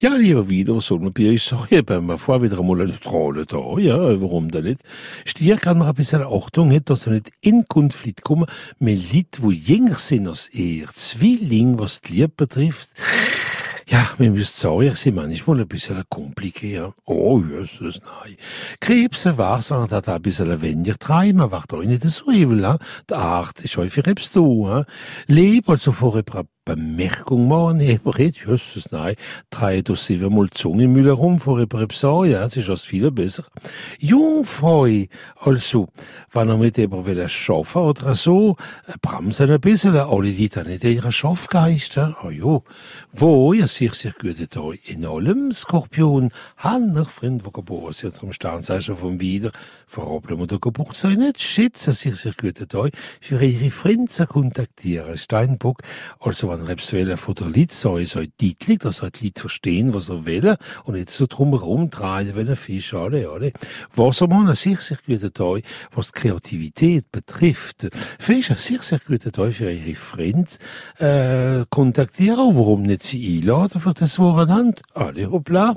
Ja, lieber wieder, soll man bei euch sagen, eben, man vor wieder einmal einen neutralen da, ja, warum denn nicht? Stier kann man ein bisschen Achtung haben, dass er nicht in Konflikt kommen mit Leuten, die jünger sind als er. Zwilling, was die Liebe betrifft. Ja, wir müssen sagen, sie manchmal ein bisschen kompliziert. Oh, Jesus, nein. Krebs war es, hat ein bisschen weniger treiben, wacht auch nicht so übel, ha? Die Art ist häufig etwas du, ha? Leb also vor ein Bemerkung machen, aber Jesus, nein, drei du siebenmal Zungenmüll herum vor etwas sagen, ja, das ist was viel besser. Jungfrau, also, wenn er mit jemandem will schaffen oder so, bremsen ein bisschen, alle die dann nicht ihren Schaffgeist, ja, oh jo, wo, ihr seht sich gut in allem, Skorpion, Hanner, Freund, wo geboren sind, am Sternzeichen vom Wieder, verablen oder Geburtstag nicht, schätzen sich sehr gut für ihre Freunde zu kontaktieren, Steinbock, also, er etwas will von der Lied sagen, soll deutlich, dass er die Lied verstehen, was er will, und nicht so drumherum drehen, wenn er Fisch, alle, alle. Wassermann, ein sehr, sehr guter Tag, was die Kreativität betrifft. Fisch, ein sehr, sehr guter Tag für ihre Freunde, äh, kontaktieren, warum nicht sie einladen für das Wochenende? Alle, hoppla.